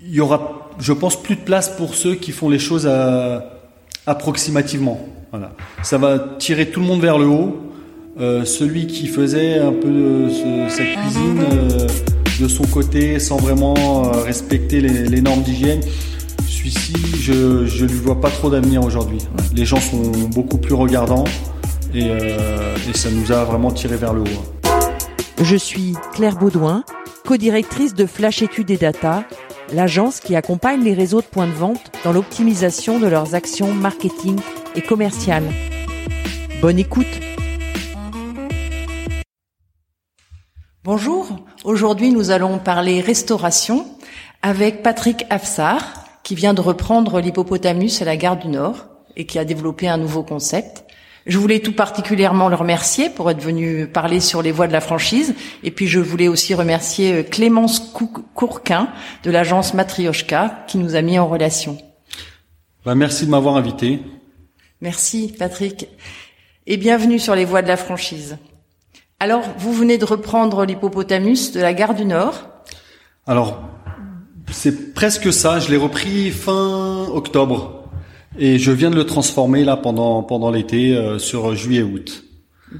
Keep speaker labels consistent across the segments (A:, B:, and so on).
A: Il y aura, je pense, plus de place pour ceux qui font les choses à, approximativement. Voilà. Ça va tirer tout le monde vers le haut. Euh, celui qui faisait un peu euh, cette cuisine euh, de son côté sans vraiment euh, respecter les, les normes d'hygiène, celui-ci, je ne lui vois pas trop d'avenir aujourd'hui. Les gens sont beaucoup plus regardants et, euh, et ça nous a vraiment tiré vers le haut.
B: Je suis Claire Baudouin, co-directrice de Flash Études et Data, l'agence qui accompagne les réseaux de points de vente dans l'optimisation de leurs actions marketing et commerciales. Bonne écoute Bonjour, aujourd'hui nous allons parler restauration avec Patrick Afsar qui vient de reprendre l'hippopotamus à la gare du Nord et qui a développé un nouveau concept. Je voulais tout particulièrement le remercier pour être venu parler sur les voies de la franchise. Et puis je voulais aussi remercier euh, Clémence Courquin de l'agence Matrioshka qui nous a mis en relation.
A: Bah, merci de m'avoir invité.
B: Merci Patrick. Et bienvenue sur les voies de la franchise. Alors, vous venez de reprendre l'hippopotamus de la gare du Nord.
A: Alors, c'est presque ça. Je l'ai repris fin octobre. Et je viens de le transformer là pendant pendant l'été euh, sur juillet-août.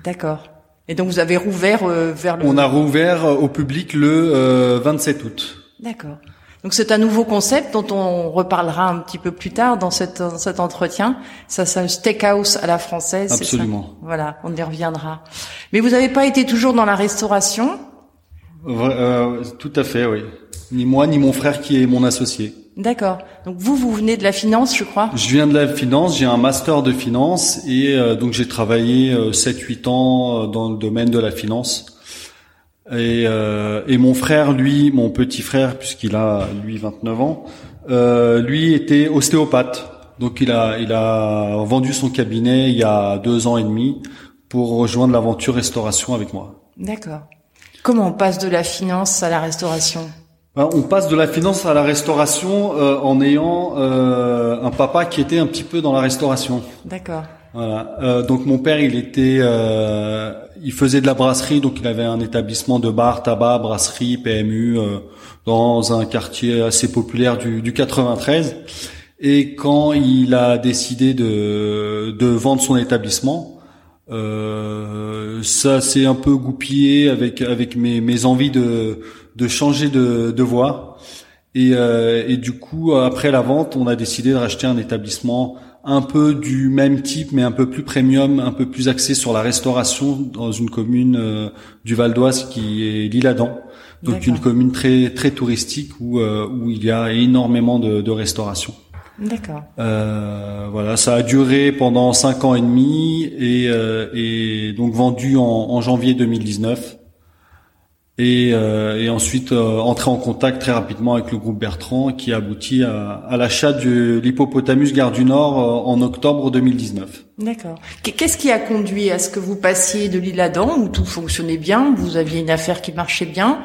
B: D'accord. Et donc vous avez rouvert euh, vers le.
A: On a rouvert euh, au public le euh, 27 août.
B: D'accord. Donc c'est un nouveau concept dont on reparlera un petit peu plus tard dans, cette, dans cet entretien. Ça, c'est un steakhouse à la française. ça
A: Absolument.
B: Voilà, on y reviendra. Mais vous n'avez pas été toujours dans la restauration?
A: Euh, tout à fait, oui. Ni moi ni mon frère qui est mon associé.
B: D'accord. Donc vous, vous venez de la finance, je crois.
A: Je viens de la finance, j'ai un master de finance et euh, donc j'ai travaillé euh, 7-8 ans euh, dans le domaine de la finance. Et, euh, et mon frère, lui, mon petit frère, puisqu'il a lui 29 ans, euh, lui était ostéopathe. Donc il a il a vendu son cabinet il y a deux ans et demi pour rejoindre l'aventure restauration avec moi.
B: D'accord. Comment on passe de la finance à la restauration?
A: On passe de la finance à la restauration euh, en ayant euh, un papa qui était un petit peu dans la restauration.
B: D'accord.
A: Voilà. Euh, donc mon père, il était, euh, il faisait de la brasserie, donc il avait un établissement de bar, tabac, brasserie, PMU euh, dans un quartier assez populaire du, du 93. Et quand il a décidé de, de vendre son établissement, euh, ça s'est un peu goupillé avec avec mes, mes envies de de changer de, de voie. Et, euh, et du coup, après la vente, on a décidé de racheter un établissement un peu du même type, mais un peu plus premium, un peu plus axé sur la restauration dans une commune euh, du Val d'Oise qui est l'Isle-Adam. Donc une commune très très touristique où euh, où il y a énormément de, de restauration.
B: D'accord.
A: Euh, voilà, ça a duré pendant cinq ans et demi et, euh, et donc vendu en, en janvier 2019. Et, euh, et ensuite euh, entré en contact très rapidement avec le groupe Bertrand qui a abouti à, à l'achat de l'hippopotamus Gare du Nord euh, en octobre 2019.
B: D'accord. Qu- Qu'est-ce qui a conduit à ce que vous passiez de l'île Adam, où tout fonctionnait bien, vous aviez une affaire qui marchait bien,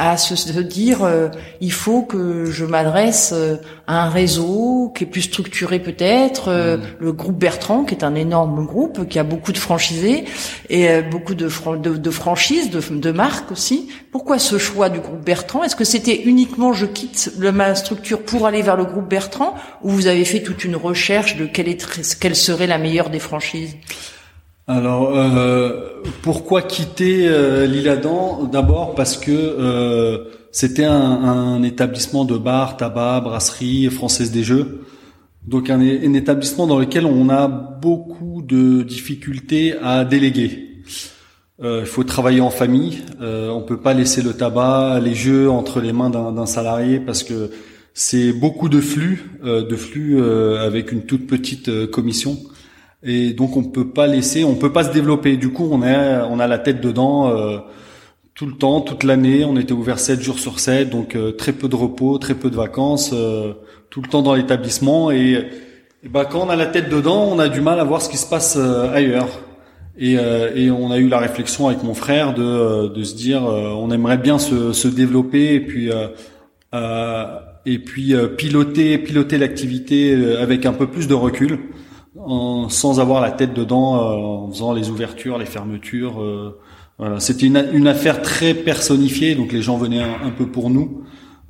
B: à se, se dire euh, il faut que je m'adresse euh, à un réseau qui est plus structuré peut-être, euh, le groupe Bertrand qui est un énorme groupe qui a beaucoup de franchisés et euh, beaucoup de, fran- de, de franchises, de, de marques aussi. Pourquoi ce choix du groupe Bertrand? Est-ce que c'était uniquement je quitte le, ma structure pour aller vers le groupe Bertrand ou vous avez fait toute une recherche de quelle, est, quelle serait la meilleure des franchises?
A: Alors, euh, pourquoi quitter euh, l'Isle-Adam D'abord parce que euh, c'était un, un établissement de bar, tabac, brasserie, française des jeux. Donc un, un établissement dans lequel on a beaucoup de difficultés à déléguer. Euh, Il faut travailler en famille. Euh, on peut pas laisser le tabac, les jeux entre les mains d'un salarié parce que c'est beaucoup de flux, euh, de flux avec une toute petite commission. Et donc on peut pas laisser, on peut pas se développer. Du coup, on est, on a la tête dedans euh, tout le temps, toute l'année. On était ouvert 7 jours sur 7, donc euh, très peu de repos, très peu de vacances, euh, tout le temps dans l'établissement. Et Et ben quand on a la tête dedans, on a du mal à voir ce qui se passe ailleurs. Et, et, on a eu la réflexion avec mon frère de, de se dire, on aimerait bien se, se développer et puis et puis piloter piloter l'activité avec un peu plus de recul, en, sans avoir la tête dedans, en faisant les ouvertures, les fermetures. Voilà, c'était une, une, affaire très personnifiée, donc les gens venaient un, peu pour nous.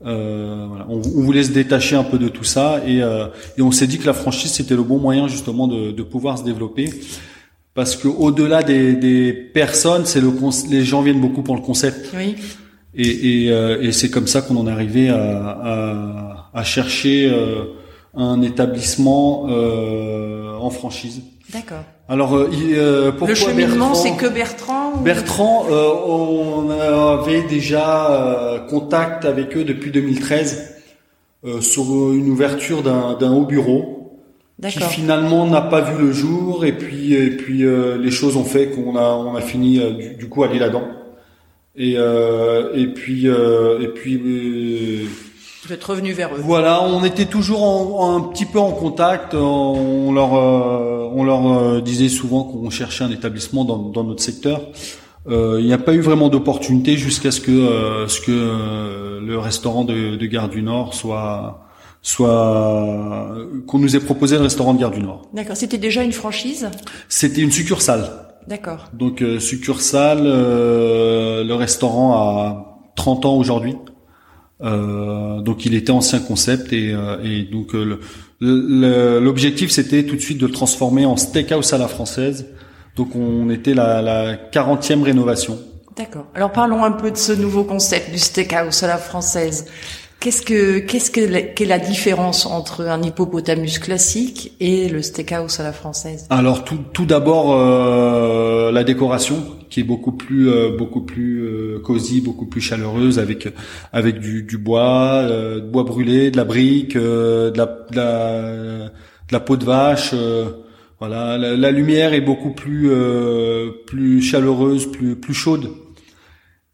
A: Euh, voilà. on, on, voulait se détacher un peu de tout ça et, euh, et on s'est dit que la franchise c'était le bon moyen justement de, de pouvoir se développer parce que au-delà des, des, personnes, c'est le les gens viennent beaucoup pour le concept.
B: Oui.
A: Et, et, euh, et c'est comme ça qu'on en est arrivé à, à, à chercher euh, un établissement euh, en franchise.
B: D'accord.
A: Alors, euh, euh pourquoi
B: le cheminement, c'est que Bertrand
A: Bertrand, euh, on avait déjà euh, contact avec eux depuis 2013 euh, sur une ouverture d'un haut bureau qui finalement n'a pas vu le jour et puis et puis les choses ont fait qu'on a on a fini du, du, coup aller là-dedans et et puis et puis
B: vous êtes revenu vers eux.
A: Voilà, on était toujours en, un petit peu en contact. On leur, euh, on leur euh, disait souvent qu'on cherchait un établissement dans, dans notre secteur. Euh, il n'y a pas eu vraiment d'opportunité jusqu'à ce que, ce que le restaurant de, de Gare du Nord soit, soit qu'on nous ait proposé le restaurant de Gare du Nord.
B: D'accord. C'était déjà une franchise?
A: C'était une succursale.
B: D'accord.
A: Donc succursale, le restaurant a 30 ans aujourd'hui. Euh, donc il était ancien concept et, euh, et donc euh, l'objectif c'était tout de suite de le transformer en steakhouse à la française. Donc on était la, la 40e rénovation.
B: D'accord. Alors parlons un peu de ce nouveau concept du steakhouse à la française. Qu'est-ce que qu'est-ce que qu'est la différence entre un hippopotamus classique et le steakhouse à la française?
A: Alors tout tout d'abord euh, la décoration qui est beaucoup plus euh, beaucoup plus euh, cosy, beaucoup plus chaleureuse avec avec du, du bois, euh, bois brûlé, de la brique, de la, de, la, de la peau de vache. voilà, la, la, lumière est beaucoup plus plus chaleureuse, plus plus chaude.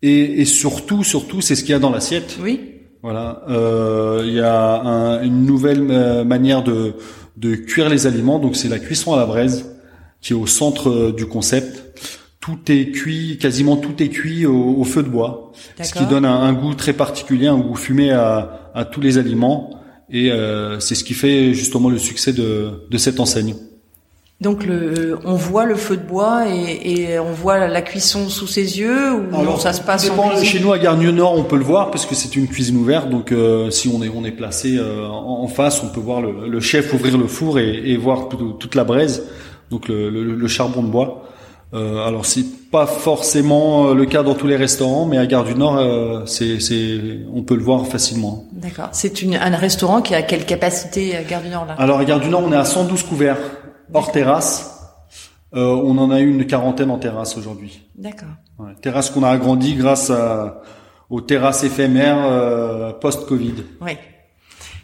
A: Et, et surtout surtout c'est ce qu'il y a dans l'assiette.
B: Oui
A: voilà, euh, il y a un, une nouvelle euh, manière de, de cuire les aliments, donc c'est la cuisson à la braise qui est au centre euh, du concept. Tout est cuit, quasiment tout est cuit au, feu de bois, ce qui donne un, goût très particulier, un goût fumé à, à tous les aliments, et euh, c'est ce qui fait justement le succès de, de cette enseigne.
B: Donc le, on voit le feu de bois et, et on voit la cuisson sous ses yeux ou Alors, ça se passe
A: en Chez nous à Gare Nord, on peut le voir parce que c'est une cuisine ouverte. Donc euh, si on est on est placé euh, en, face, on peut voir le, le chef ouvrir le four et, et voir toute la braise, donc le, le charbon de bois. Euh, alors c'est pas forcément euh, le cas dans tous les restaurants, mais à Gare du Nord, euh, c'est, c'est, on peut le voir facilement.
B: D'accord. C'est une, un restaurant qui a quelle capacité à Gare du Nord là?
A: Alors à Gare du Nord, on est à 112 couverts hors terrasse. Euh, on en a eu une quarantaine en terrasse aujourd'hui.
B: D'accord.
A: Ouais, terrasse qu'on a agrandi grâce à, aux terrasses éphémères euh, post-Covid.
B: Oui.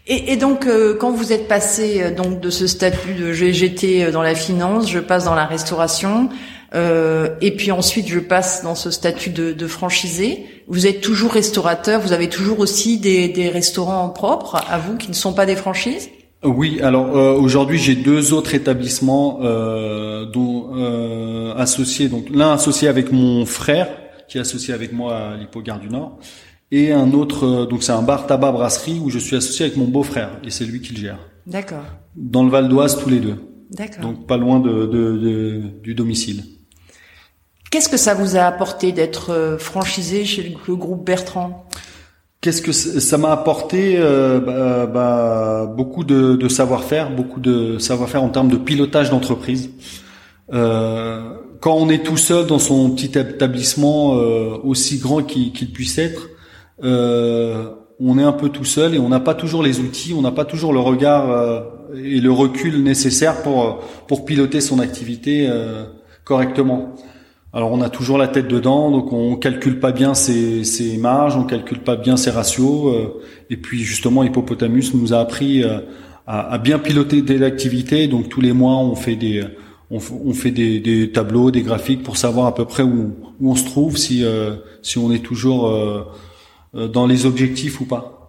B: Et, et donc, euh, quand vous êtes passé euh, donc de ce statut de j'étais euh, dans la finance, je passe dans la restauration, et puis ensuite je passe dans ce statut de, de, franchisé. Vous êtes toujours restaurateur, vous avez toujours aussi des, des restaurants propres à vous qui ne sont pas des franchises?
A: Oui, alors euh, aujourd'hui j'ai deux autres établissements euh, dont euh, associés, donc l'un associé avec mon frère qui est associé avec moi à l'Hippogare du Nord, et un autre donc c'est un bar tabac brasserie où je suis associé avec mon beau-frère et c'est lui qui le gère.
B: D'accord.
A: Dans le Val d'Oise tous les deux.
B: D'accord.
A: Donc pas loin de, de, de du domicile.
B: Qu'est-ce que ça vous a apporté d'être franchisé chez le groupe Bertrand?
A: Qu'est-ce que ça m'a apporté euh, bah, bah, Beaucoup de, de savoir-faire, beaucoup de savoir-faire en termes de pilotage d'entreprise. Euh, quand on est tout seul dans son petit établissement, euh, aussi grand qu'il puisse être, euh, on est un peu tout seul et on n'a pas toujours les outils, on n'a pas toujours le regard euh, et le recul nécessaire pour pour piloter son activité euh, correctement. Alors on a toujours la tête dedans, donc on calcule pas bien ses, marges, on calcule pas bien ses ratios. Euh, et puis justement, Hippopotamus nous a appris euh, à, bien piloter des activités. Donc tous les mois, on fait des on, on fait des, tableaux, des graphiques pour savoir à peu près où, on se trouve, si euh, si on est toujours dans les objectifs ou pas.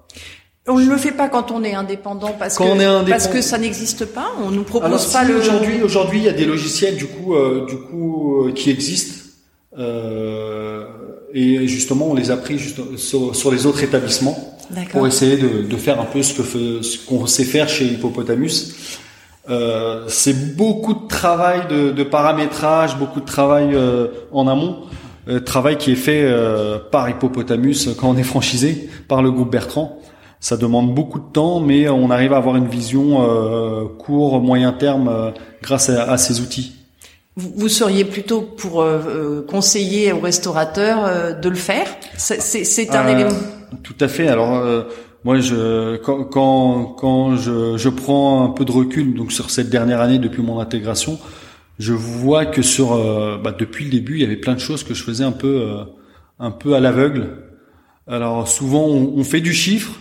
B: On ne le fait pas quand on est indépendant parce
A: Quand
B: que
A: on est indépendant-
B: parce que ça n'existe pas. On nous propose
A: Alors,
B: pas
A: si,
B: le.
A: aujourd'hui, aujourd'hui, il y a des logiciels du coup, euh, du coup, euh, qui existent. Euh, et justement, on les a pris juste sur, sur les autres établissements pour essayer de, de faire un peu ce que ce qu'on sait faire chez Hippopotamus. Euh, c'est beaucoup de travail de, de paramétrage, beaucoup de travail euh, en amont, euh, travail qui est fait euh, par Hippopotamus quand on est franchisé par le groupe Bertrand. Ça demande beaucoup de temps, mais on arrive à avoir une vision euh, court, moyen terme euh, grâce à, à ces outils.
B: Vous, vous seriez plutôt pour euh, euh, conseiller aux restaurateurs euh, de le faire? C'est un
A: Euh,
B: élément.
A: Tout à fait. Alors euh, moi, je quand quand, quand je, je prends un peu de recul donc sur cette dernière année depuis mon intégration, je vois que sur bah, depuis le début, il y avait plein de choses que je faisais un peu euh, un peu à l'aveugle. Alors souvent, on, on fait du chiffre,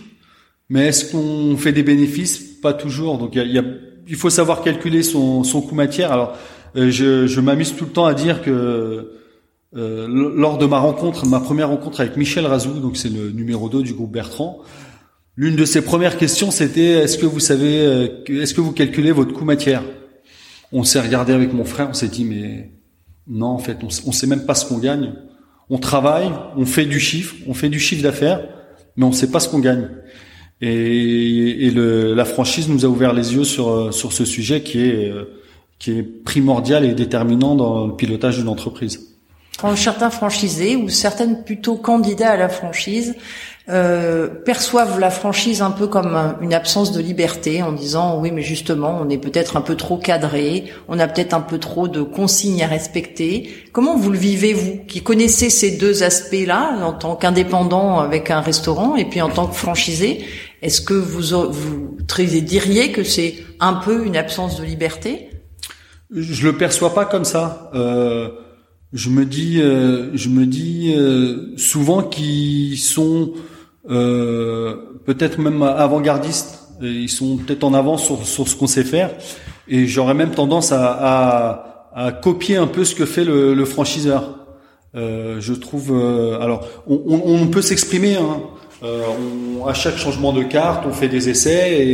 A: mais est-ce qu'on fait des bénéfices? Pas toujours. Donc il y a, il faut savoir calculer son, son coût matière. Alors euh, je, je m'amuse tout le temps à dire que euh, lors de ma rencontre, ma première rencontre avec Michel Razou, donc c'est le numéro 2 du groupe Bertrand, l'une de ses premières questions c'était est-ce que vous savez, euh, est-ce que vous calculez votre coût matière? On s'est regardé avec mon frère, on s'est dit mais non en fait, on, on sait même pas ce qu'on gagne. On travaille, on fait du chiffre, on fait du chiffre d'affaires, mais on sait pas ce qu'on gagne. Et, et le, la franchise nous a ouvert les yeux sur euh, sur ce sujet qui est euh, qui est primordial et déterminant dans le pilotage d'une entreprise.
B: Quand certains franchisés ou certaines plutôt candidats à la franchise euh, perçoivent la franchise un peu comme un- une absence de liberté en disant oui mais justement on est peut-être un peu trop cadré, on a peut-être un peu trop de consignes à respecter. Comment vous le vivez vous qui connaissez ces deux aspects-là en tant qu'indépendant avec un restaurant et puis en tant que franchisé? Est-ce que vous vous diriez que c'est un peu une absence de liberté?
A: Je le perçois pas comme ça. Euh, je me dis, euh, je me dis euh, souvent qu'ils sont euh, peut-être même avant-gardistes. Ils sont peut-être en avance sur, sur ce qu'on sait faire. Et j'aurais même tendance à, à, à copier un peu ce que fait le, le franchiseur. Euh, je trouve. euh, alors, on, on, on peut s'exprimer. Hein. Euh, on- à chaque changement de carte, on fait des essais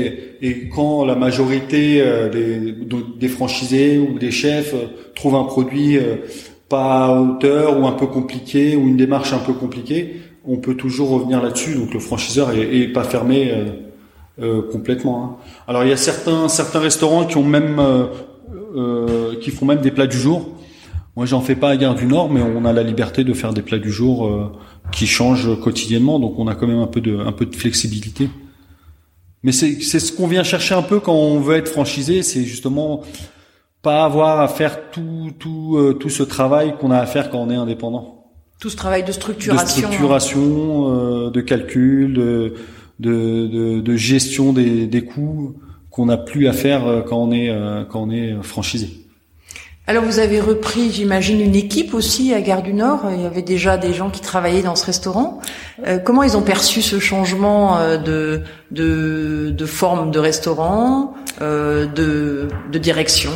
A: et, et quand la majorité euh, des, des franchisés ou des chefs euh, trouvent un produit euh, pas à hauteur ou un peu compliqué ou une démarche un peu compliquée, on peut toujours revenir là-dessus. Donc le franchiseur est, est pas fermé complètement. hein. Alors il y a certains certains restaurants qui ont même qui font même des plats du jour. Moi, j'en fais pas à Gare du Nord, mais on a la liberté de faire des plats du jour qui changent quotidiennement, donc on a quand même un peu de un peu de flexibilité. Mais c'est c'est ce qu'on vient chercher un peu quand on veut être franchisé, c'est justement pas avoir à faire tout tout euh, tout ce travail qu'on a à faire quand on est indépendant.
B: Tout ce travail de
A: De
B: structuration. hein.
A: structuration, euh, de calcul, de de, de, de gestion des, des coûts qu'on n'a plus à faire euh, quand on est euh, quand on est franchisé.
B: Alors vous avez repris, j'imagine, une équipe aussi à Gare du Nord. Il y avait déjà des gens qui travaillaient dans ce restaurant. Euh, comment ils ont perçu ce changement euh, de, de, de forme de restaurant, euh, de, de direction?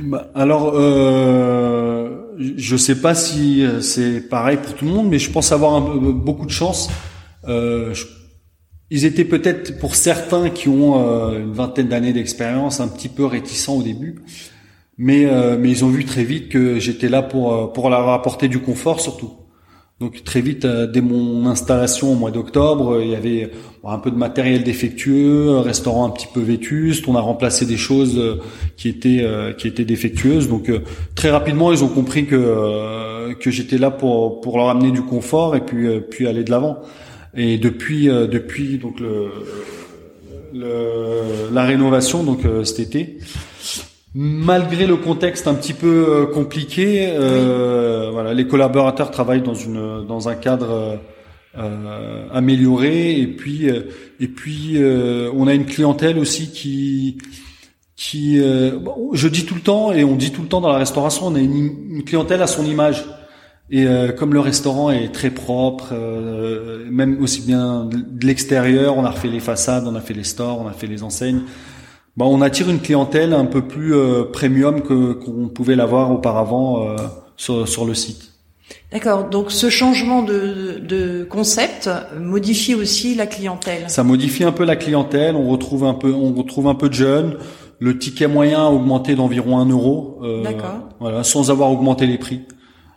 A: Bah, alors, euh, je sais pas si euh, c'est pareil pour tout le monde, mais je pense avoir beaucoup de chance. Ils étaient peut-être pour certains qui ont une vingtaine d'années d'expérience un petit peu réticents au début, mais euh, mais ils ont vu très vite que j'étais là pour euh, pour leur apporter du confort surtout. Donc très vite, euh, dès mon installation au mois d'octobre, euh, il y avait un peu de matériel défectueux, un restaurant un petit peu vétuste. On a remplacé des choses qui étaient qui étaient défectueuses. Donc très rapidement, ils ont compris que que j'étais là pour pour leur amener du confort et puis puis aller de l'avant. Et depuis depuis donc le, le la rénovation donc cet été, malgré le contexte un petit peu euh, compliqué, euh, voilà, les collaborateurs travaillent dans une dans un cadre euh, amélioré et puis et puis euh, on a une clientèle aussi qui qui euh, je dis tout le temps et on dit tout le temps dans la restauration, on a une, une clientèle à son image. Et euh, comme le restaurant est très propre, euh, même aussi bien de l'extérieur, on a refait les façades, on a fait les stores, on a fait les enseignes. Bah, on attire une clientèle un peu plus euh, premium que qu'on pouvait l'avoir auparavant euh, sur, sur le site.
B: D'accord. Donc ce changement de, de concept modifie aussi la clientèle.
A: Ça modifie un peu la clientèle. On retrouve un peu, on retrouve un peu de jeunes. Le ticket moyen a augmenté d'environ un euro.
B: Euh, D'accord.
A: Voilà, sans avoir augmenté les prix.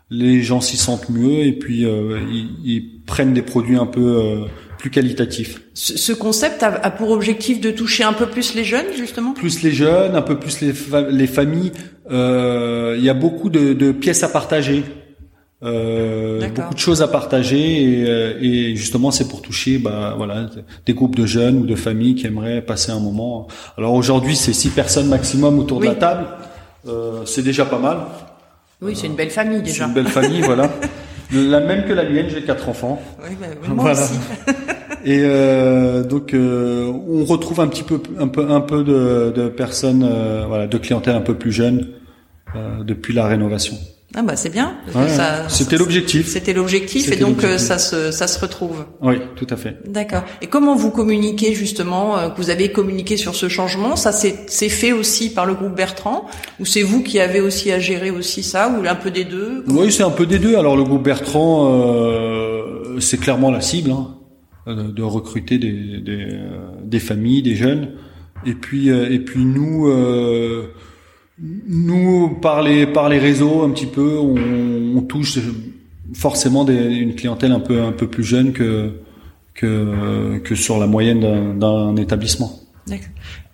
A: Les gens s'y sentent mieux et puis euh, ils, ils, prennent des produits un peu euh, plus qualitatifs.
B: Ce, concept a, pour objectif de toucher un peu plus les jeunes, justement?
A: Plus les jeunes, un peu plus les, les familles. Euh, il y a beaucoup de, de pièces à partager. Euh, beaucoup de choses à partager et, euh, et justement c'est pour toucher bah voilà des groupes de jeunes ou de familles qui aimeraient passer un moment. Alors aujourd'hui c'est six personnes maximum autour de la table, euh, c'est déjà pas mal.
B: Oui c'est une belle famille déjà.
A: C'est une belle famille voilà. La même que la mienne, j'ai quatre enfants.
B: Oui, bah, moi aussi.
A: et euh, donc euh, on retrouve un petit peu un peu un peu de, de personnes euh, voilà de clientèle un peu plus jeune depuis la rénovation.
B: Ah bah c'est bien.
A: c'était l'objectif.
B: C'était l'objectif et donc euh, ça se ça se retrouve.
A: Oui, tout à fait.
B: D'accord. Et comment vous communiquez justement euh, Vous avez communiqué sur ce changement? Ça c'est fait aussi par le groupe Bertrand? Ou c'est vous qui avez aussi à gérer aussi ça ou un peu des deux?
A: Oui, c'est un peu des deux. Alors le groupe Bertrand, euh, c'est clairement la cible hein, de recruter des des, des familles, des jeunes. Et puis et puis nous. Euh, nous, par les par les réseaux, un petit peu, on, on touche forcément des, une clientèle un peu un peu plus jeune que que que sur la moyenne d'un établissement.
B: D'accord.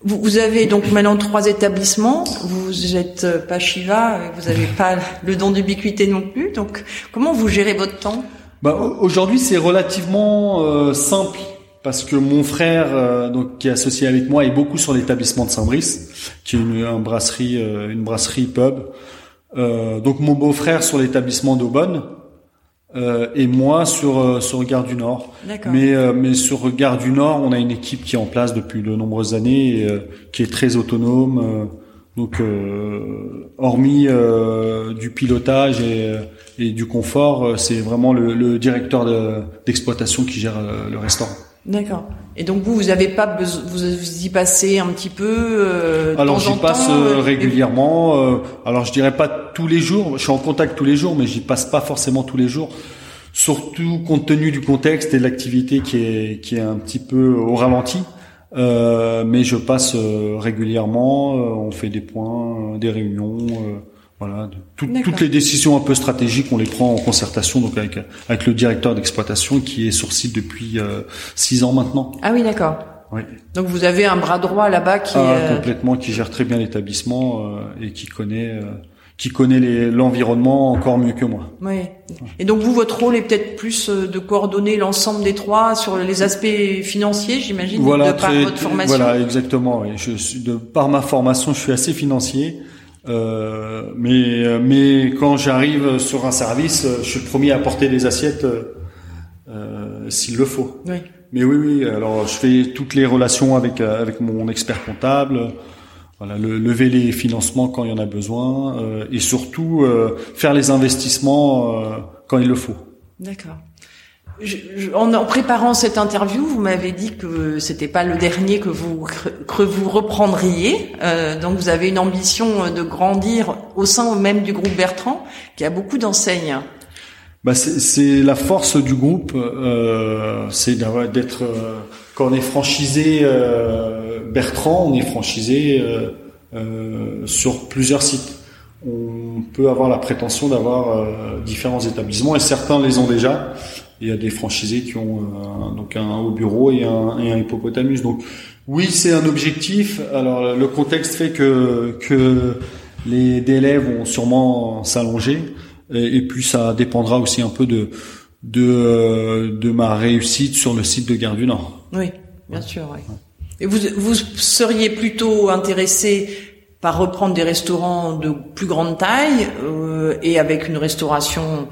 B: Vous, vous, avez donc maintenant trois établissements. Vous êtes pas Shiva, vous n'avez pas le don d'ubiquité non plus. Donc, comment vous gérez votre temps?
A: Bah, Aujourd'hui, c'est relativement euh, simple parce que mon frère, euh, donc qui est associé avec moi, est beaucoup sur l'établissement de Saint-Brice, qui est une, brasserie, euh, une brasserie pub. Euh, donc mon beau-frère sur l'établissement d'Aubonne et moi sur sur Gare du Nord. Mais mais sur Gare du Nord, on a une équipe qui est en place depuis de nombreuses années, et, qui est très autonome. donc hormis du pilotage et, et du confort, c'est vraiment le, le directeur d'exploitation qui gère le restaurant.
B: D'accord. Et donc vous, vous avez pas besoin, vous y passez un petit peu. Euh,
A: alors
B: j'y
A: passe euh, euh, régulièrement. Euh, alors je dirais pas tous les jours. Je suis en contact tous les jours, mais j'y passe pas forcément tous les jours. Surtout compte tenu du contexte et de l'activité qui est qui est un petit peu au ralenti. mais je passe régulièrement. on fait des points, des réunions. Voilà, toutes les décisions un peu stratégiques, on les prend en concertation donc avec avec le directeur d'exploitation qui est sur site depuis euh, six ans maintenant.
B: Ah oui, d'accord.
A: Oui.
B: Donc vous avez un bras droit là-bas qui
A: ah, euh, complètement qui gère très bien l'établissement euh, et qui connaît qui connaît l'environnement encore mieux que moi.
B: Oui. Et donc vous, votre rôle est peut-être plus de coordonner l'ensemble des trois sur les aspects financiers, j'imagine,
A: voilà,
B: de par votre formation.
A: Voilà, exactement. Et je suis de par ma formation, je suis assez financier. Euh, mais mais quand j'arrive sur un service, je suis le premier à porter les assiettes euh, s'il le faut.
B: Oui.
A: Mais oui, oui. Alors je fais toutes les relations avec avec mon expert comptable. Voilà, le, lever les financements quand il y en a besoin euh, et surtout euh, faire les investissements euh, quand il le faut.
B: D'accord en, préparant cette interview, vous m'avez dit que c'était pas le dernier que vous que vous reprendriez. Euh, donc vous avez une ambition de grandir au sein même du groupe Bertrand, qui a beaucoup d'enseignes.
A: Bah c'est la force du groupe, euh, c'est d'être euh, quand on est franchisé euh, Bertrand, on est franchisé euh, euh, sur plusieurs sites. On peut avoir la prétention d'avoir différents établissements et certains les ont déjà il y a des franchisés qui ont euh, donc un haut bureau et un, et un hippopotamus. Donc oui, c'est un objectif. Alors le contexte fait que que les délais vont sûrement s'allonger et, puis ça dépendra aussi un peu de de ma réussite sur le site de Gare du Nord.
B: Oui, bien sûr. Et vous vous seriez plutôt intéressé par reprendre des restaurants de plus grande taille euh, et avec une restauration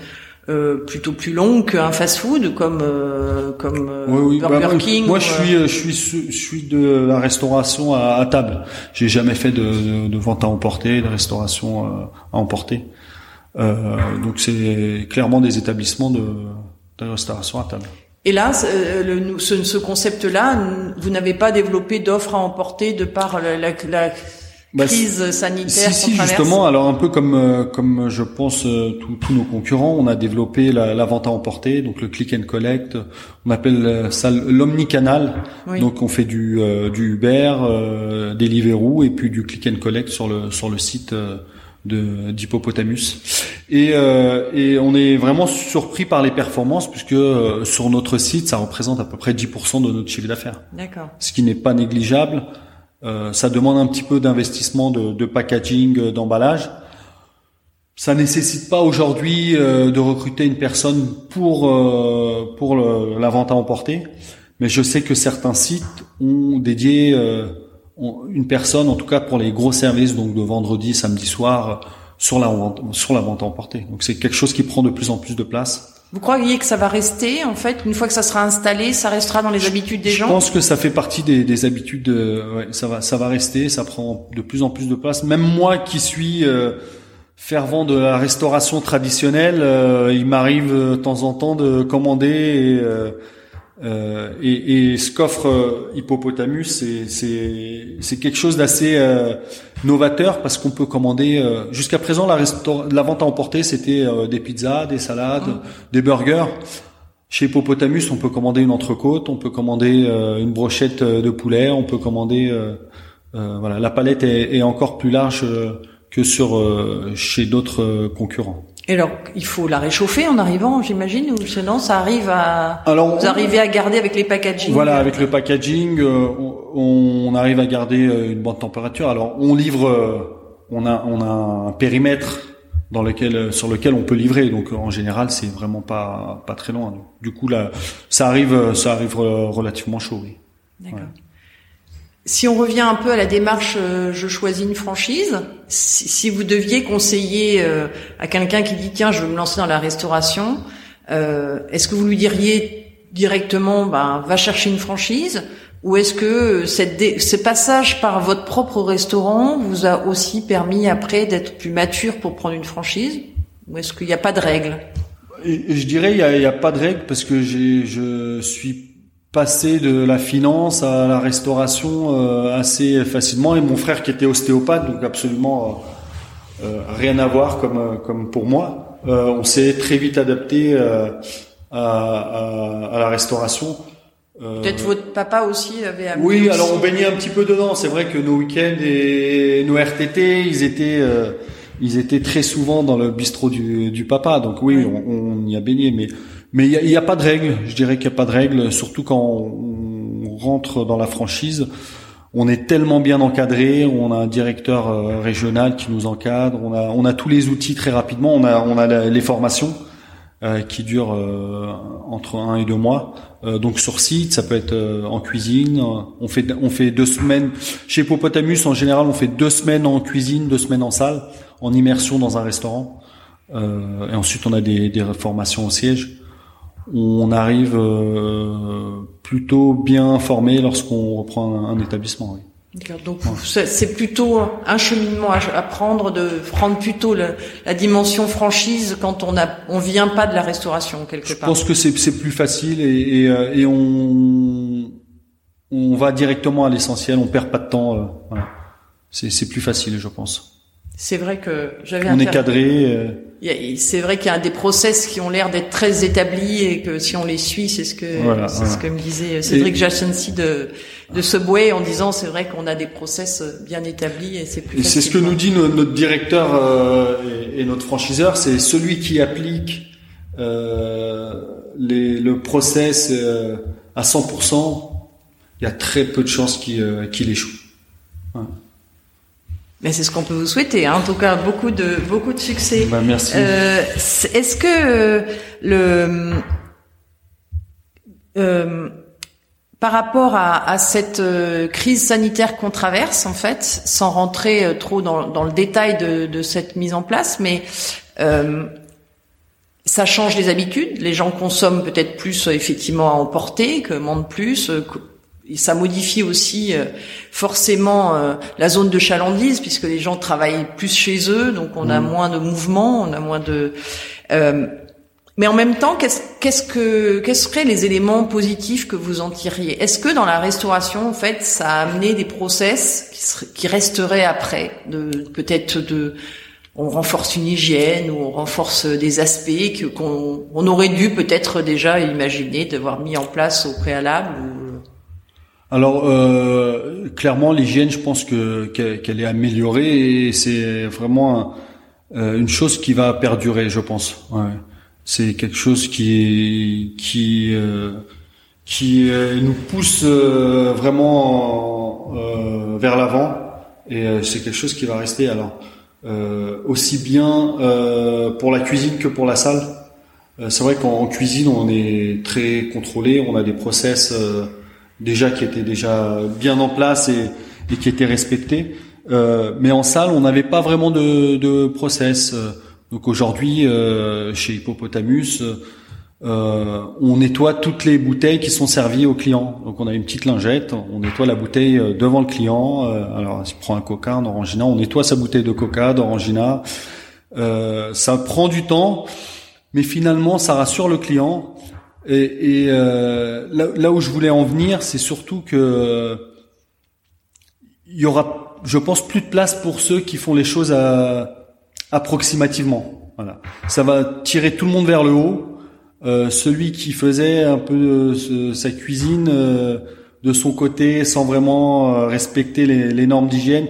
B: euh, plutôt plus longue qu'un fast-food comme euh, comme euh, Burger bah, King.
A: Moi, je suis je suis je suis de la restauration à, à table. J'ai jamais fait de, de, vente à emporter, de restauration à emporter. donc c'est clairement des établissements de, de restauration à table.
B: Et là, le, ce, ce concept-là, vous n'avez pas développé d'offres à emporter de par la, la, bah, crise sanitaire
A: Si, si justement, alors un peu comme euh, comme je pense euh, tous nos concurrents, on a développé la, la, vente à emporter, donc le click and collect. On appelle ça l'omnicanal. Donc on fait du du Uber, euh, Deliveroo et puis du click and collect sur le sur le site de d'Hippopotamus. Et, et on est vraiment surpris par les performances puisque sur notre site, ça représente à peu près 10% de notre chiffre d'affaires.
B: D'accord.
A: Ce qui n'est pas négligeable. Euh, ça demande un petit peu d'investissement de, packaging, euh, d'emballage. Ça nécessite pas aujourd'hui euh, de recruter une personne pour pour le, la vente à emporter, mais je sais que certains sites ont dédié une personne, en tout cas pour les gros services, donc de vendredi, samedi soir, sur la vente, sur la vente à emporter. Donc c'est quelque chose qui prend de plus en plus de place.
B: Vous croyez que ça va rester en fait une fois que ça sera installé, ça restera dans les habitudes des gens
A: Je pense que ça fait partie des, des habitudes. De, ouais, ça va, ça va rester. Ça prend de plus en plus de place. Même moi qui suis euh, fervent de la restauration traditionnelle, euh, il m'arrive de temps en temps de commander et, euh, euh, et, et, ce qu'offre euh, Hippopotamus, c'est quelque chose d'assez euh, novateur parce qu'on peut commander. Euh, jusqu'à présent, la, la vente à emporter, c'était des pizzas, des salades, ah. des burgers. Chez Hippopotamus, on peut commander une entrecôte, on peut commander une brochette de poulet, on peut commander. voilà, la palette est, est encore plus large que sur chez d'autres concurrents.
B: Et alors, il faut la réchauffer en arrivant, j'imagine, ou sinon ça arrive à alors, vous arrivez à garder avec les packaging.
A: Voilà, avec le packaging, euh, on, arrive à garder euh, une bonne température. Alors, on livre, euh, on a on a un périmètre dans lequel sur lequel on peut livrer. Donc, en général, c'est vraiment pas pas très loin. Du coup, là, ça arrive ça arrive relativement chaud. Oui.
B: D'accord. Si on revient un peu à la démarche euh, je choisis une franchise, si, vous deviez conseiller euh, à quelqu'un qui dit tiens je veux me lancer dans la restauration, euh, est-ce que vous lui diriez directement ben, va chercher une franchise ou est-ce que cette ce passage par votre propre restaurant vous a aussi permis après d'être plus mature pour prendre une franchise ou est-ce qu'il n'y a pas de règle
A: Je dirais il n'y a, a, pas de règle parce que je suis passer de la finance à la restauration euh, assez facilement. Et mon frère qui était ostéopathe donc absolument euh, euh, rien à voir comme comme pour moi. On s'est très vite adapté à, à, à, la restauration.
B: Peut-être votre papa aussi avait
A: oui alors on baignait un petit peu dedans. C'est vrai que nos week-ends et nos RTT ils étaient ils étaient très souvent dans le bistrot du, du papa. Donc oui on, on y a baigné. Mais mais il n'y a, a, pas de règle. Je dirais qu'il n'y a pas de règle, surtout quand on rentre dans la franchise. On est tellement bien encadré. On a un directeur euh, régional qui nous encadre. On a, on a tous les outils très rapidement. On a, on a les formations euh, qui durent euh, entre un et deux mois. donc sur site, ça peut être en cuisine. On fait, on fait deux semaines chez Popotamus. En général, on fait deux semaines en cuisine, deux semaines en salle, en immersion dans un restaurant. et ensuite, on a des, des formations au siège on arrive euh, plutôt bien formé lorsqu'on reprend un, établissement. Oui.
B: Donc c'est plutôt un cheminement à, prendre de prendre plutôt la dimension franchise quand on a on vient pas de la restauration quelque part.
A: Je pense que c'est plus facile et, et, euh, et, on on va directement à l'essentiel, on perd pas de temps. Euh, voilà. C'est plus facile, je pense.
B: C'est vrai que j'avais.
A: On est cadré. Euh...
B: C'est vrai qu'il y a des process qui ont l'air d'être très établis et que si on les suit, c'est ce que c'est ce que me disait Cédric Jassensy de de Subway en disant c'est vrai qu'on a des process bien établis et c'est plus.
A: C'est ce que nous dit notre, directeur euh, et, notre franchiseur, c'est celui qui applique euh, les, le process euh, à 100%, il y a très peu de chances qu'il euh, qu'il échoue.
B: Mais c'est ce qu'on peut vous souhaiter. Hein. En tout cas, beaucoup de beaucoup de succès.
A: Bah, merci.
B: Euh, Est-ce que euh, le euh, par rapport à, à cette euh, crise sanitaire qu'on traverse, en fait, sans rentrer euh, trop dans, dans le détail de, de, cette mise en place, mais ça change les habitudes. Les gens consomment peut-être plus effectivement à emporter, que mangent plus, ça modifie aussi euh, forcément euh, la zone de chalandise puisque les gens travaillent plus chez eux, donc on a mmh. moins de mouvement, on a moins de. Euh, Mais en même temps, qu'est-ce qu'est-ce que quels seraient les éléments positifs que vous en tiriez? Est-ce que dans la restauration, en fait, ça a amené des process qui, resteraient après, de peut-être de on renforce une hygiène ou on renforce des aspects qu'on on aurait dû peut-être déjà imaginer d'avoir mis en place au préalable
A: Alors euh, clairement l'hygiène, je pense que qu'elle est améliorée et c'est vraiment euh, une chose qui va perdurer, je pense. Ouais. C'est quelque chose qui qui euh, qui euh, nous pousse euh, vraiment vers l'avant et c'est quelque chose qui va rester alors aussi bien pour la cuisine que pour la salle. c'est vrai qu'en cuisine on est très contrôlé, on a des process déjà qui étaient déjà bien en place et, et qui étaient respectés. mais en salle, on n'avait pas vraiment de, de process. Donc aujourd'hui, euh, chez Hippopotamus, euh, on nettoie toutes les bouteilles qui sont servies aux clients. Donc on a une petite lingette, on nettoie la bouteille euh, devant le client. alors s'il prend un Coca, un Orangina, on nettoie sa bouteille de Coca, d'Orangina. ça prend du temps, mais finalement ça rassure le client. Et, et là, là, où je voulais en venir, c'est surtout que il y aura, je pense, plus de place pour ceux qui font les choses à approximativement. Voilà. Ça va tirer tout le monde vers le haut. Euh, celui qui faisait un peu euh, sa cuisine euh, de son côté sans vraiment euh, respecter les, les normes d'hygiène,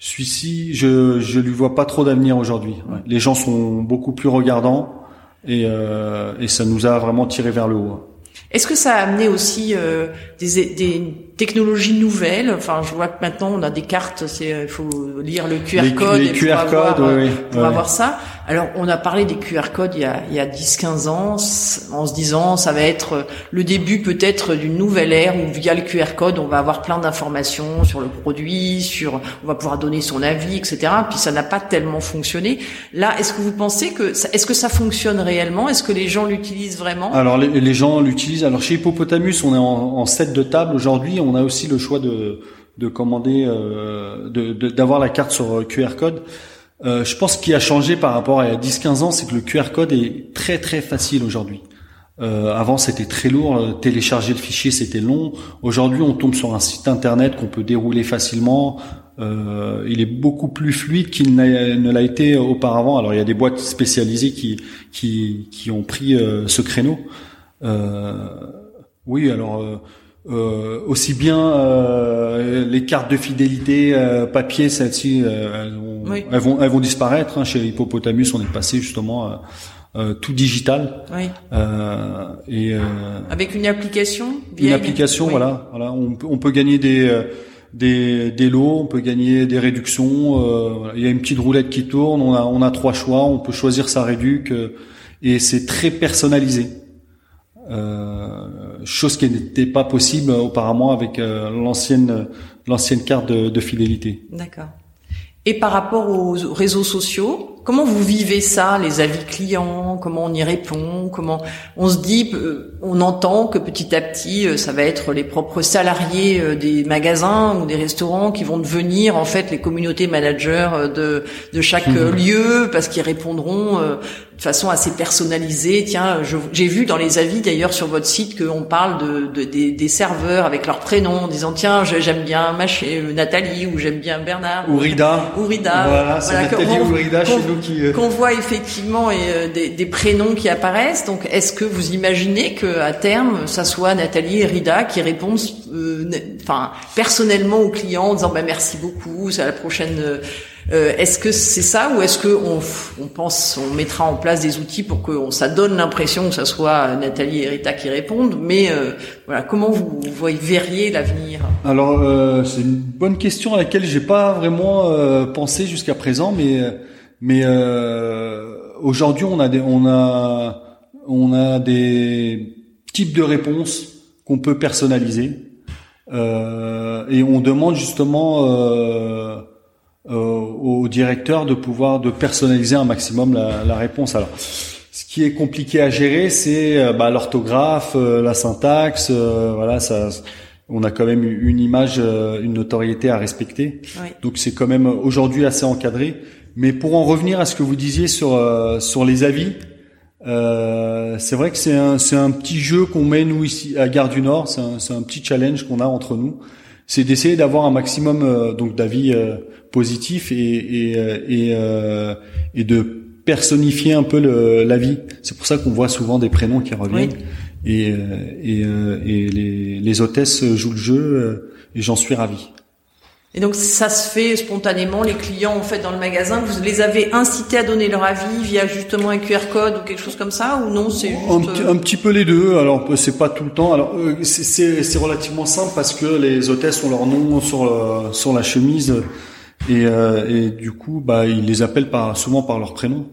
A: celui-ci, je je lui vois pas trop d'avenir aujourd'hui. Les gens sont beaucoup plus regardants et, et ça nous a vraiment tiré vers le haut.
B: Est-ce que ça a amené aussi des, des technologies nouvelles. Enfin, je vois que maintenant on a des cartes, c'est il faut lire le QR code
A: les QR
B: pour, avoir,
A: oui,
B: pour avoir ça. Alors, on a parlé des QR codes il y a, il y a 10-15 ans, en se disant ça va être le début peut-être d'une nouvelle ère où via le QR code on va avoir plein d'informations sur le produit, sur on va pouvoir donner son avis, etc. Puis ça n'a pas tellement fonctionné. Là, est-ce que vous pensez que est-ce que ça fonctionne réellement? Est-ce que les gens l'utilisent vraiment?
A: Alors les, les gens l'utilisent. Alors chez Hippopotamus, on est en, en set de table aujourd'hui. On a aussi le choix de de commander, euh, d'avoir la carte sur QR code. Euh, je pense qu'il a changé par rapport à il y a 10-15 ans, c'est que le QR code est très très facile aujourd'hui. Euh, avant, c'était très lourd. Euh, télécharger le fichier, c'était long. Aujourd'hui, on tombe sur un site internet qu'on peut dérouler facilement. Euh, il est beaucoup plus fluide qu'il ne l'a été auparavant. Alors, il y a des boîtes spécialisées qui qui, qui ont pris euh, ce créneau. oui, alors euh, aussi bien euh, les cartes de fidélité euh, papier, celles-ci, elles, vont, elles vont disparaître. Hein. Chez Hippopotamus, on est passé justement tout digital.
B: Oui.
A: et
B: avec une application.
A: Une application, voilà. Voilà, on, on peut gagner des des, des lots, on peut gagner des réductions. il y a une petite roulette qui tourne. On a on a trois choix. On peut choisir sa réduc et c'est très personnalisé. Euh, chose qui n'était pas possible auparavant avec euh, l'ancienne l'ancienne carte de, de fidélité.
B: D'accord. Et par rapport aux réseaux sociaux, comment vous vivez ça, les avis clients? Comment on y répond? Comment on se dit, euh, on entend que petit à petit, ça va être les propres salariés des magasins ou des restaurants qui vont devenir en fait les communautés managers de de chaque mmh. lieu parce qu'ils répondront de façon assez personnalisée. Tiens, j'ai vu dans les avis d'ailleurs sur votre site qu'on parle de, de des, des, serveurs avec leur prénom, en disant tiens, j'aime bien Nathalie ou j'aime bien Bernard
A: ou Rida
B: Ourida.
A: Voilà, c'est Nathalie Ourida chez nous qui...
B: Euh, qu'on voit effectivement euh, des, des, prénoms qui apparaissent. Donc, est-ce que vous imaginez que à terme, ça soit Nathalie et Rida qui répondent, euh, enfin, personnellement aux clients en disant bah, merci beaucoup, c'est à la prochaine. Est-ce que c'est ça ou est-ce que on, pense, on mettra en place des outils pour que ça donne l'impression que ça soit Nathalie et Rita qui répondent, mais voilà, comment vous, vous verriez l'avenir?
A: Alors c'est une bonne question à laquelle j'ai pas vraiment pensé jusqu'à présent, mais mais euh, aujourd'hui, on a des, on a, on a des types de réponses qu'on peut personnaliser. Euh, et on demande justement euh, euh, au directeur de pouvoir de personnaliser un maximum la, la réponse. Alors, ce qui est compliqué à gérer, c'est euh, bah, l'orthographe, euh, la syntaxe, voilà, ça on a quand même une image, une notoriété à respecter. Donc c'est quand même aujourd'hui assez encadré. Mais pour en revenir à ce que vous disiez sur euh, sur les avis, Euh, c'est vrai que c'est un, c'est un petit jeu qu'on met nous ici à Gare du Nord. C'est un, c'est un petit challenge qu'on a entre nous. C'est d'essayer d'avoir un maximum euh, donc d'avis euh, positifs et et et, et de personnifier un peu le, la vie. C'est pour ça qu'on voit souvent des prénoms qui reviennent. Et, et, et les, les hôtesses jouent le jeu et j'en suis ravi.
B: Et donc ça se fait spontanément, les clients en fait dans le magasin, vous les avez incités à donner leur avis via justement un QR code ou quelque chose comme ça ou non c'est
A: juste... un, petit, peu les deux. Alors c'est pas tout le temps. Alors euh, c'est relativement simple parce que les hôtesses ont leur nom sur le, sur la chemise et, euh, et du coup bah ils les appellent par souvent par leur prénom.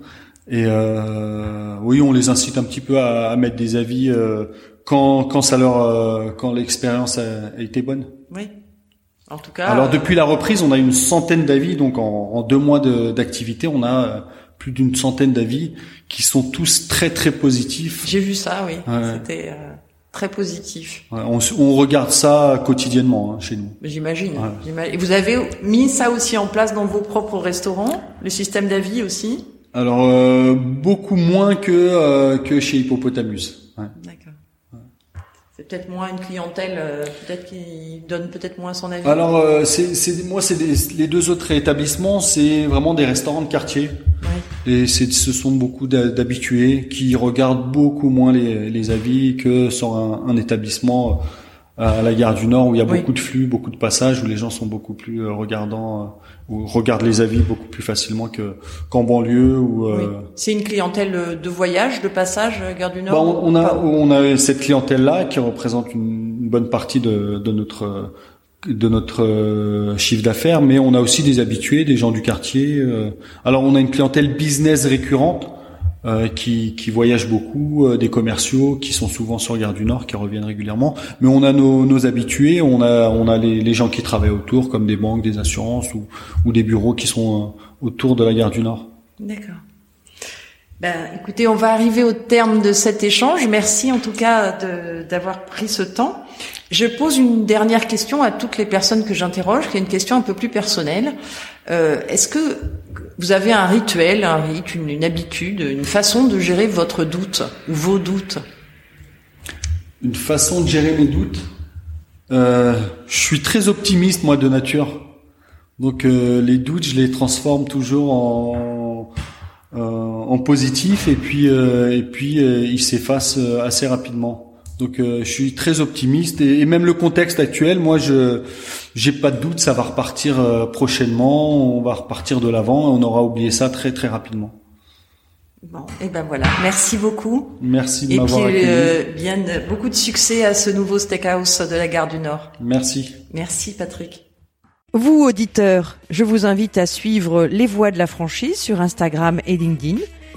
A: Et euh, oui, on les incite un petit peu à, à mettre des avis euh, quand quand ça leur euh, quand l'expérience a, a été bonne.
B: Oui. En tout cas.
A: Alors depuis la reprise, on a une centaine d'avis. Donc en, en, deux mois d'activité, on a euh, plus d'une centaine d'avis qui sont tous très très positifs.
B: J'ai vu ça, oui. C'était euh, très positif.
A: on, on, regarde ça quotidiennement hein, chez nous.
B: J'imagine. Et vous avez mis ça aussi en place dans vos propres restaurants, le système d'avis aussi?
A: Alors euh, beaucoup moins que euh, que chez Hippopotamus.
B: D'accord peut-être moins une clientèle, euh, peut-être qui donne peut-être moins son avis.
A: Alors, euh, c'est, moi, c'est les deux autres établissements, c'est vraiment des restaurants de quartier. Et c'est, ce sont beaucoup d'habitués qui regardent beaucoup moins les, les avis que sur un, un établissement à la gare du Nord où il y a beaucoup de flux, beaucoup de passages, où les gens sont beaucoup plus euh, regardants, euh, ou regardent les avis beaucoup plus facilement que qu'en banlieue. Ou euh,
B: c'est une clientèle de voyage, de passage, gare du Nord.
A: Bah, on, a on a cette clientèle là qui représente une, bonne partie de, de notre de notre chiffre d'affaires, mais on a aussi des habitués, des gens du quartier. Alors on a une clientèle business récurrente euh, qui, qui, voyagent beaucoup, euh, des commerciaux qui sont souvent sur Gare du Nord, qui reviennent régulièrement. Mais on a nos, nos habitués, on a, on a les, gens qui travaillent autour, comme des banques, des assurances ou, ou des bureaux qui sont euh, autour de la Gare du Nord.
B: D'accord. Ben, écoutez, on va arriver au terme de cet échange. Merci en tout cas d'avoir pris ce temps. Je pose une dernière question à toutes les personnes que j'interroge, qui est une question un peu plus personnelle. Euh, Est-ce que vous avez un rituel, un rite, une, habitude, une façon de gérer votre doute ou vos doutes?
A: Une façon de gérer mes doutes? Euh, Je suis très optimiste, moi, de nature. Donc euh, les doutes, je les transforme toujours en, en positif et puis, et puis ils s'effacent assez rapidement. Donc euh, je suis très optimiste et, même le contexte actuel, moi je j'ai pas de doute, ça va repartir euh, prochainement, on va repartir de l'avant, on aura oublié ça très très rapidement.
B: Bon, et eh ben voilà, merci beaucoup.
A: Merci de m'avoir accueilli.
B: Et puis bien beaucoup de succès à ce nouveau steakhouse de la gare du Nord.
A: Merci.
B: Merci Patrick. Vous auditeurs, je vous invite à suivre les voix de la franchise sur Instagram et LinkedIn